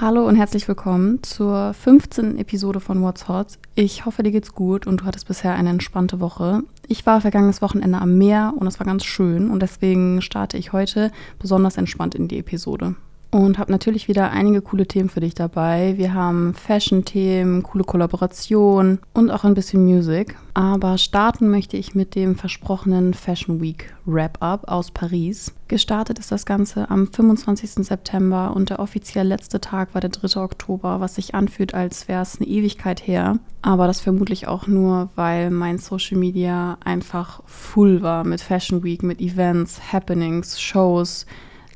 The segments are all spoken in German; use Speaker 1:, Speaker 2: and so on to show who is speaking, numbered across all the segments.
Speaker 1: Hallo und herzlich willkommen zur 15. Episode von What's Hot. Ich hoffe, dir geht's gut und du hattest bisher eine entspannte Woche. Ich war vergangenes Wochenende am Meer und es war ganz schön und deswegen starte ich heute besonders entspannt in die Episode und habe natürlich wieder einige coole Themen für dich dabei. Wir haben Fashion-Themen, coole Kollaborationen und auch ein bisschen Musik. Aber starten möchte ich mit dem versprochenen Fashion Week Wrap-Up aus Paris. Gestartet ist das Ganze am 25. September und der offiziell letzte Tag war der 3. Oktober, was sich anfühlt, als wäre es eine Ewigkeit her. Aber das vermutlich auch nur, weil mein Social Media einfach full war mit Fashion Week, mit Events, Happenings, Shows,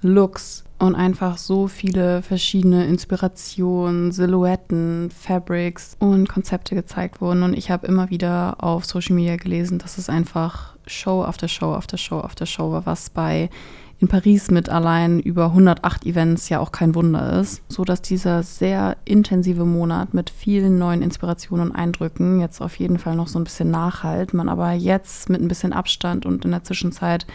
Speaker 1: Looks und einfach so viele verschiedene Inspirationen, Silhouetten, Fabrics und Konzepte gezeigt wurden. Und ich habe immer wieder auf Social Media gelesen, dass es einfach Show after Show after Show after Show war, was bei in Paris mit allein über 108 Events ja auch kein Wunder ist, so dass dieser sehr intensive Monat mit vielen neuen Inspirationen und Eindrücken jetzt auf jeden Fall noch so ein bisschen nachhalt, man aber jetzt mit ein bisschen Abstand und in der Zwischenzeit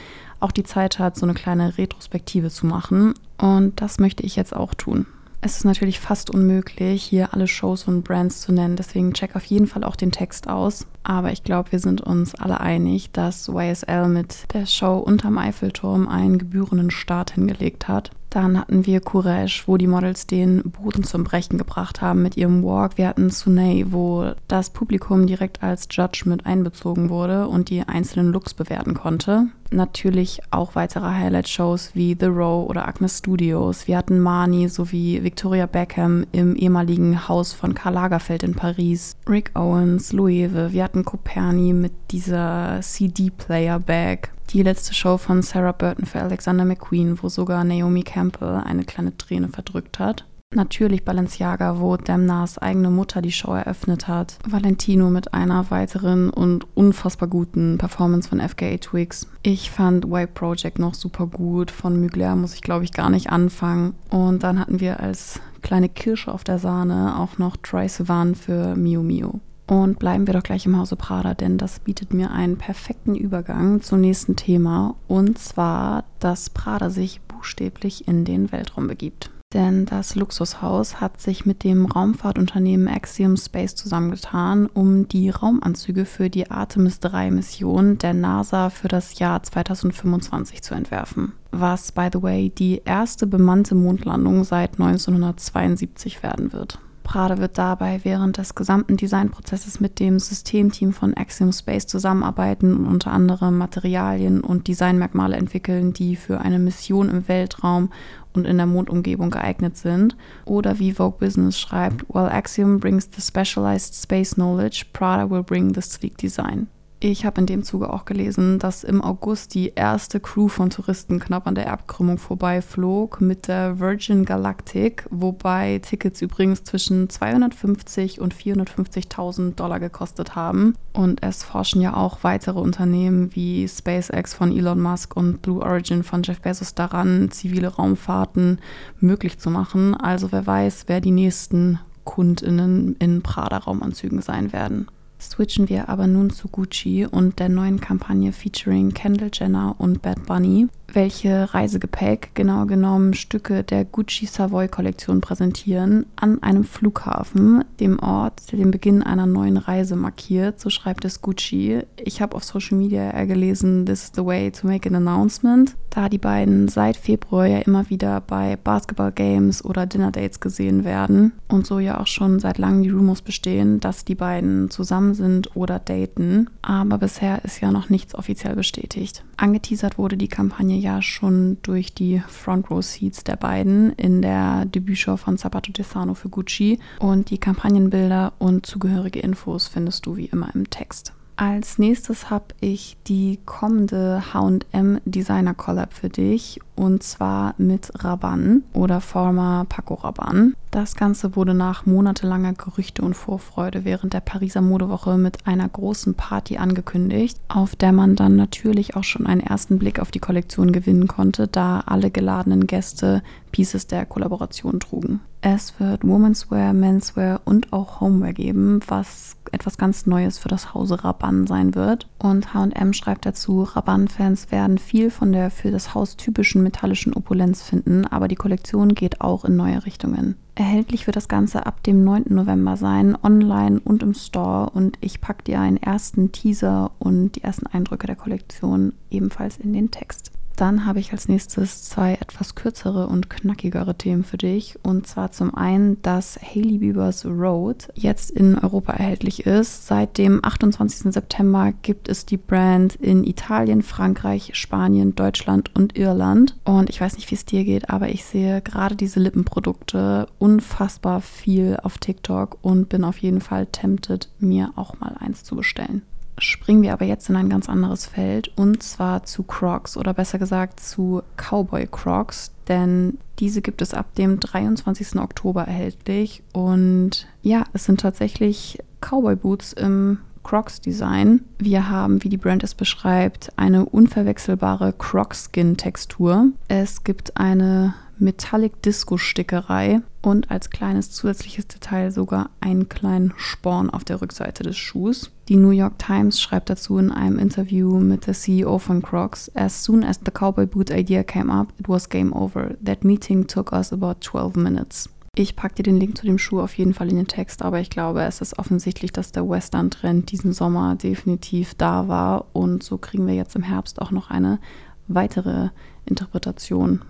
Speaker 1: auch die Zeit hat, so eine kleine Retrospektive zu machen und das möchte ich jetzt auch tun. Es ist natürlich fast unmöglich, hier alle Shows und Brands zu nennen, deswegen check auf jeden Fall auch den Text aus. Aber ich glaube, wir sind uns alle einig, dass YSL mit der Show unterm Eiffelturm einen gebührenden Start hingelegt hat. Dann hatten wir Courage, wo die Models den Boden zum Brechen gebracht haben mit ihrem Walk. Wir hatten Sunay, wo das Publikum direkt als Judge mit einbezogen wurde und die einzelnen Looks bewerten konnte. Natürlich auch weitere Highlight-Shows wie The Row oder Agnes Studios. Wir hatten Marnie sowie Victoria Beckham im ehemaligen Haus von Karl Lagerfeld in Paris. Rick Owens, Loewe. Wir hatten Coperni mit dieser CD-Player-Bag die letzte Show von Sarah Burton für Alexander McQueen, wo sogar Naomi Campbell eine kleine Träne verdrückt hat. Natürlich Balenciaga, wo Demnas eigene Mutter die Show eröffnet hat. Valentino mit einer weiteren und unfassbar guten Performance von FKA Twigs. Ich fand White Project noch super gut. Von Mugler muss ich, glaube ich, gar nicht anfangen. Und dann hatten wir als kleine Kirsche auf der Sahne auch noch Troy Sivan für Miu Miu. Und bleiben wir doch gleich im Hause Prada, denn das bietet mir einen perfekten Übergang zum nächsten Thema. Und zwar, dass Prada sich buchstäblich in den Weltraum begibt. Denn das Luxushaus hat sich mit dem Raumfahrtunternehmen Axiom Space zusammengetan, um die Raumanzüge für die Artemis 3-Mission der NASA für das Jahr 2025 zu entwerfen. Was, by the way, die erste bemannte Mondlandung seit 1972 werden wird. Prada wird dabei während des gesamten Designprozesses mit dem Systemteam von Axiom Space zusammenarbeiten und unter anderem Materialien und Designmerkmale entwickeln, die für eine Mission im Weltraum und in der Mondumgebung geeignet sind. Oder wie Vogue Business schreibt, while Axiom brings the specialized space knowledge, Prada will bring the sleek design. Ich habe in dem Zuge auch gelesen, dass im August die erste Crew von Touristen knapp an der Erbkrümmung vorbeiflog mit der Virgin Galactic, wobei Tickets übrigens zwischen 250 und 450.000 Dollar gekostet haben. Und es forschen ja auch weitere Unternehmen wie SpaceX von Elon Musk und Blue Origin von Jeff Bezos daran, zivile Raumfahrten möglich zu machen. Also wer weiß, wer die nächsten Kundinnen in Prada-Raumanzügen sein werden. Switchen wir aber nun zu Gucci und der neuen Kampagne featuring Kendall Jenner und Bad Bunny welche Reisegepäck, genau genommen Stücke der Gucci Savoy Kollektion präsentieren, an einem Flughafen, dem Ort, der den Beginn einer neuen Reise markiert. So schreibt es Gucci. Ich habe auf Social Media gelesen, this is the way to make an announcement, da die beiden seit Februar ja immer wieder bei Basketball Games oder Dinner Dates gesehen werden und so ja auch schon seit langem die Rumors bestehen, dass die beiden zusammen sind oder daten. Aber bisher ist ja noch nichts offiziell bestätigt. Angeteasert wurde die Kampagne ja schon durch die Front Row Seats der beiden in der Debütshow von Sabato Desano für Gucci und die Kampagnenbilder und zugehörige Infos findest du wie immer im Text. Als nächstes habe ich die kommende HM Designer Collab für dich und zwar mit Rabanne oder former Paco Rabanne. Das Ganze wurde nach monatelanger Gerüchte und Vorfreude während der Pariser Modewoche mit einer großen Party angekündigt, auf der man dann natürlich auch schon einen ersten Blick auf die Kollektion gewinnen konnte, da alle geladenen Gäste Pieces der Kollaboration trugen. Es wird Womenswear, Menswear und auch Homeware geben, was etwas ganz Neues für das Hause Rabanne sein wird. Und HM schreibt dazu, Rabanne-Fans werden viel von der für das Haus typischen metallischen Opulenz finden, aber die Kollektion geht auch in neue Richtungen. Erhältlich wird das Ganze ab dem 9. November sein, online und im Store und ich packe dir einen ersten Teaser und die ersten Eindrücke der Kollektion ebenfalls in den Text. Dann habe ich als nächstes zwei etwas kürzere und knackigere Themen für dich. Und zwar zum einen, dass Hailey Bieber's Road jetzt in Europa erhältlich ist. Seit dem 28. September gibt es die Brand in Italien, Frankreich, Spanien, Deutschland und Irland. Und ich weiß nicht, wie es dir geht, aber ich sehe gerade diese Lippenprodukte unfassbar viel auf TikTok und bin auf jeden Fall tempted, mir auch mal eins zu bestellen springen wir aber jetzt in ein ganz anderes Feld und zwar zu Crocs oder besser gesagt zu Cowboy Crocs, denn diese gibt es ab dem 23. Oktober erhältlich und ja, es sind tatsächlich Cowboy Boots im Crocs Design. Wir haben, wie die Brand es beschreibt, eine unverwechselbare Croc Skin Textur. Es gibt eine Metallic Disco Stickerei und als kleines zusätzliches Detail sogar einen kleinen Sporn auf der Rückseite des Schuhs. Die New York Times schreibt dazu in einem Interview mit der CEO von Crocs: As soon as the cowboy boot idea came up, it was game over. That meeting took us about 12 minutes. Ich packe dir den Link zu dem Schuh auf jeden Fall in den Text, aber ich glaube, es ist offensichtlich, dass der Western-Trend diesen Sommer definitiv da war und so kriegen wir jetzt im Herbst auch noch eine weitere Interpretation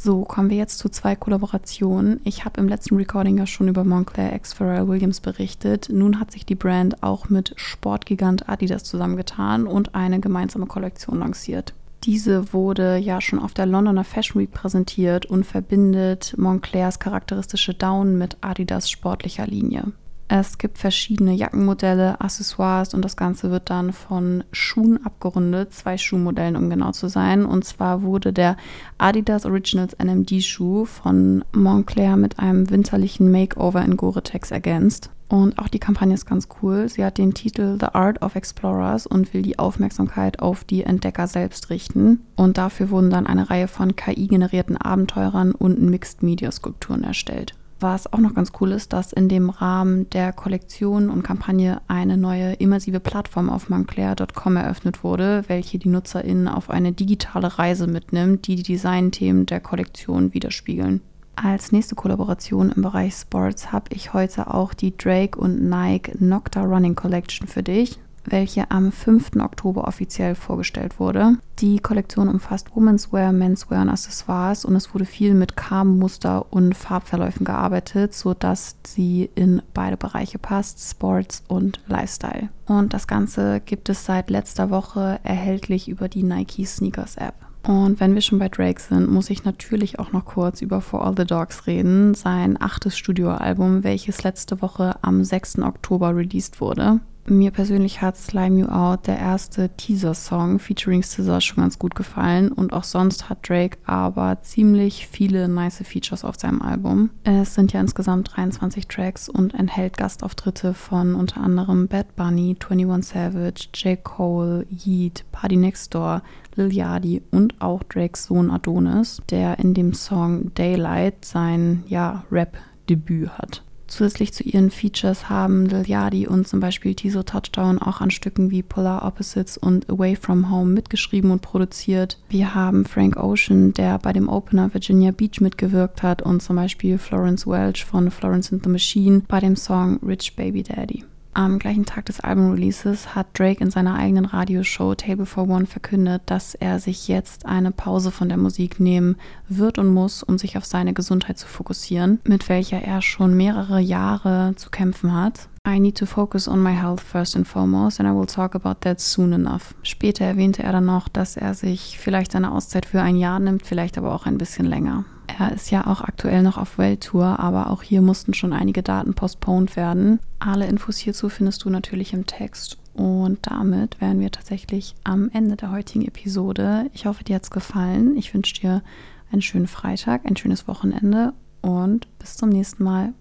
Speaker 1: so, kommen wir jetzt zu zwei Kollaborationen. Ich habe im letzten Recording ja schon über Montclair X Pharrell Williams berichtet. Nun hat sich die Brand auch mit Sportgigant Adidas zusammengetan und eine gemeinsame Kollektion lanciert. Diese wurde ja schon auf der Londoner Fashion Week präsentiert und verbindet Montclairs charakteristische Down mit Adidas sportlicher Linie. Es gibt verschiedene Jackenmodelle, Accessoires und das Ganze wird dann von Schuhen abgerundet, zwei Schuhmodellen, um genau zu sein. Und zwar wurde der Adidas Originals NMD Schuh von Montclair mit einem winterlichen Makeover in Gore-Tex ergänzt. Und auch die Kampagne ist ganz cool. Sie hat den Titel The Art of Explorers und will die Aufmerksamkeit auf die Entdecker selbst richten. Und dafür wurden dann eine Reihe von KI-generierten Abenteurern und Mixed-Media-Skulpturen erstellt was auch noch ganz cool ist, dass in dem Rahmen der Kollektion und Kampagne eine neue immersive Plattform auf montclair.com eröffnet wurde, welche die NutzerInnen auf eine digitale Reise mitnimmt, die die Designthemen der Kollektion widerspiegeln. Als nächste Kollaboration im Bereich Sports habe ich heute auch die Drake und Nike Nocta Running Collection für dich welche am 5. Oktober offiziell vorgestellt wurde. Die Kollektion umfasst Women's Wear, Menswear und Accessoires und es wurde viel mit Muster und Farbverläufen gearbeitet, sodass sie in beide Bereiche passt, Sports und Lifestyle. Und das Ganze gibt es seit letzter Woche erhältlich über die Nike Sneakers App. Und wenn wir schon bei Drake sind, muss ich natürlich auch noch kurz über For All the Dogs reden, sein achtes Studioalbum, welches letzte Woche am 6. Oktober released wurde. Mir persönlich hat Slime You Out, der erste Teaser-Song featuring Scissor, schon ganz gut gefallen. Und auch sonst hat Drake aber ziemlich viele nice Features auf seinem Album. Es sind ja insgesamt 23 Tracks und enthält Gastauftritte von unter anderem Bad Bunny, 21 Savage, J. Cole, Yeet, Party Next Door, Lil Yachty und auch Drakes Sohn Adonis, der in dem Song Daylight sein ja, Rap-Debüt hat. Zusätzlich zu ihren Features haben Lil Yachty und zum Beispiel Tiso Touchdown auch an Stücken wie Polar Opposites und Away From Home mitgeschrieben und produziert. Wir haben Frank Ocean, der bei dem Opener Virginia Beach mitgewirkt hat und zum Beispiel Florence Welch von Florence and the Machine bei dem Song Rich Baby Daddy. Am gleichen Tag des Albumreleases hat Drake in seiner eigenen Radioshow Table for One verkündet, dass er sich jetzt eine Pause von der Musik nehmen wird und muss, um sich auf seine Gesundheit zu fokussieren, mit welcher er schon mehrere Jahre zu kämpfen hat. I need to focus on my health first and foremost and I will talk about that soon enough. Später erwähnte er dann noch, dass er sich vielleicht eine Auszeit für ein Jahr nimmt, vielleicht aber auch ein bisschen länger. Er ist ja auch aktuell noch auf Welttour, aber auch hier mussten schon einige Daten postponed werden. Alle Infos hierzu findest du natürlich im Text. Und damit wären wir tatsächlich am Ende der heutigen Episode. Ich hoffe, dir hat es gefallen. Ich wünsche dir einen schönen Freitag, ein schönes Wochenende und bis zum nächsten Mal.